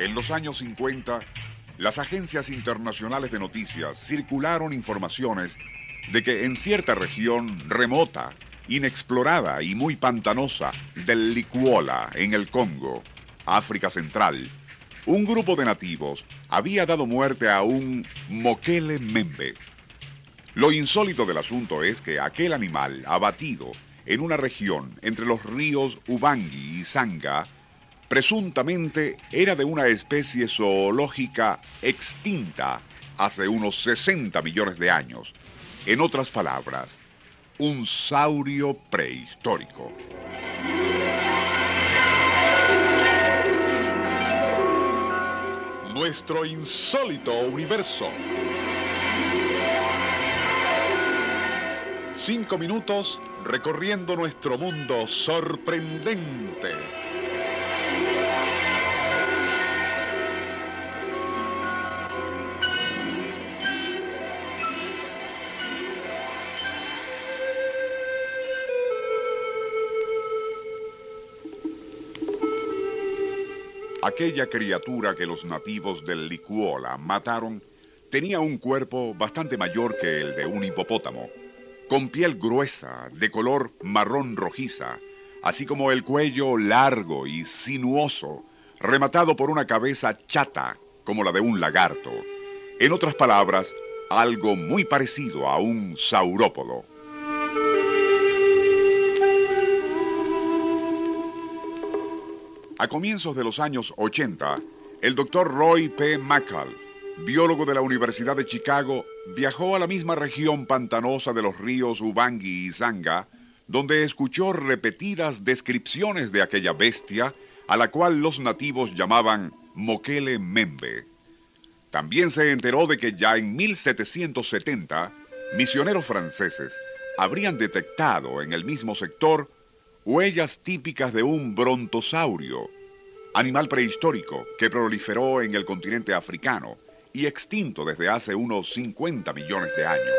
En los años 50, las agencias internacionales de noticias circularon informaciones de que en cierta región remota, inexplorada y muy pantanosa del Likuola, en el Congo, África Central, un grupo de nativos había dado muerte a un moquele membe. Lo insólito del asunto es que aquel animal abatido en una región entre los ríos Ubangi y Sanga presuntamente era de una especie zoológica extinta hace unos 60 millones de años. En otras palabras, un saurio prehistórico. Nuestro insólito universo. Cinco minutos recorriendo nuestro mundo sorprendente. Aquella criatura que los nativos del Licuola mataron tenía un cuerpo bastante mayor que el de un hipopótamo, con piel gruesa, de color marrón rojiza, así como el cuello largo y sinuoso, rematado por una cabeza chata como la de un lagarto. En otras palabras, algo muy parecido a un saurópodo. A comienzos de los años 80, el doctor Roy P. McCall, biólogo de la Universidad de Chicago, viajó a la misma región pantanosa de los ríos Ubangi y Zanga, donde escuchó repetidas descripciones de aquella bestia a la cual los nativos llamaban Moquele Membe. También se enteró de que ya en 1770, misioneros franceses habrían detectado en el mismo sector huellas típicas de un brontosaurio, animal prehistórico que proliferó en el continente africano y extinto desde hace unos 50 millones de años.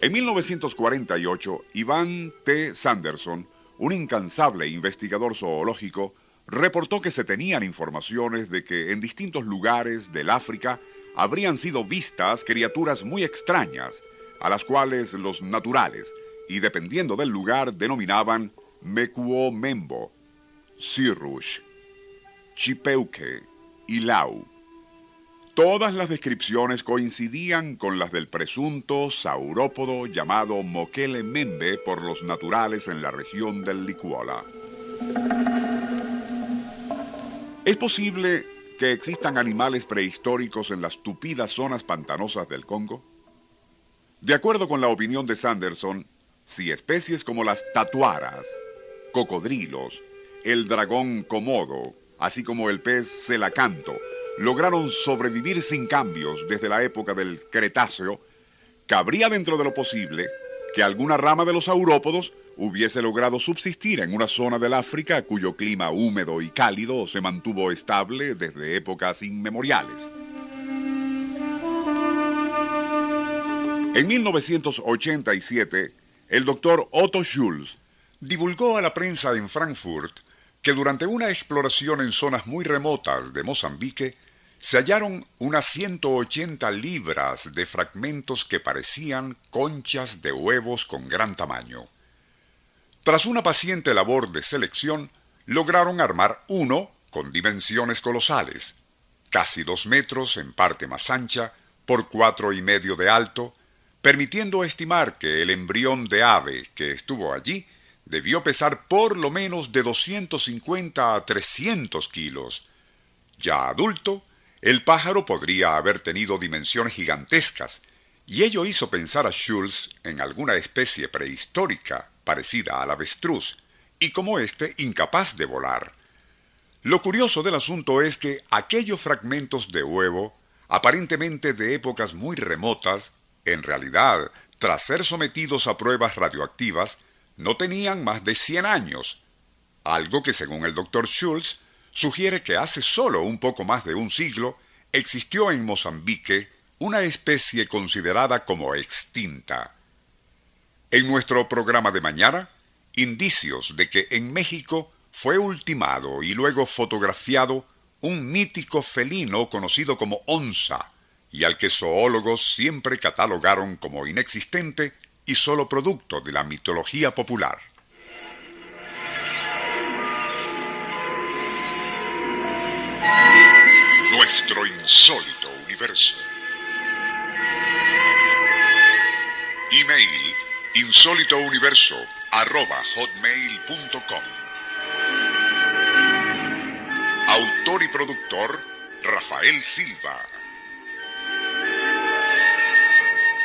En 1948, Iván T. Sanderson, un incansable investigador zoológico, reportó que se tenían informaciones de que en distintos lugares del África habrían sido vistas criaturas muy extrañas, a las cuales los naturales y dependiendo del lugar denominaban Mekuo Membo, Sirush, Chipeuque y Lau. Todas las descripciones coincidían con las del presunto saurópodo llamado Moquele Membe por los naturales en la región del Licuola. ¿Es posible que existan animales prehistóricos en las tupidas zonas pantanosas del Congo? De acuerdo con la opinión de Sanderson, si especies como las tatuaras, cocodrilos, el dragón comodo, así como el pez celacanto, lograron sobrevivir sin cambios desde la época del Cretáceo, cabría dentro de lo posible que alguna rama de los saurópodos hubiese logrado subsistir en una zona del África cuyo clima húmedo y cálido se mantuvo estable desde épocas inmemoriales. En 1987, el doctor Otto Schulz divulgó a la prensa en Frankfurt que durante una exploración en zonas muy remotas de Mozambique se hallaron unas 180 libras de fragmentos que parecían conchas de huevos con gran tamaño. Tras una paciente labor de selección, lograron armar uno con dimensiones colosales, casi dos metros en parte más ancha, por cuatro y medio de alto, permitiendo estimar que el embrión de ave que estuvo allí debió pesar por lo menos de 250 a 300 kilos. Ya adulto, el pájaro podría haber tenido dimensiones gigantescas, y ello hizo pensar a Schulz en alguna especie prehistórica parecida al avestruz, y como éste incapaz de volar. Lo curioso del asunto es que aquellos fragmentos de huevo, aparentemente de épocas muy remotas, en realidad, tras ser sometidos a pruebas radioactivas, no tenían más de 100 años, algo que según el doctor Schulz sugiere que hace solo un poco más de un siglo existió en Mozambique una especie considerada como extinta. En nuestro programa de mañana, indicios de que en México fue ultimado y luego fotografiado un mítico felino conocido como onza, y al que zoólogos siempre catalogaron como inexistente y solo producto de la mitología popular. Nuestro insólito universo. Email insólitouniverso.hotmail.com Autor y productor Rafael Silva.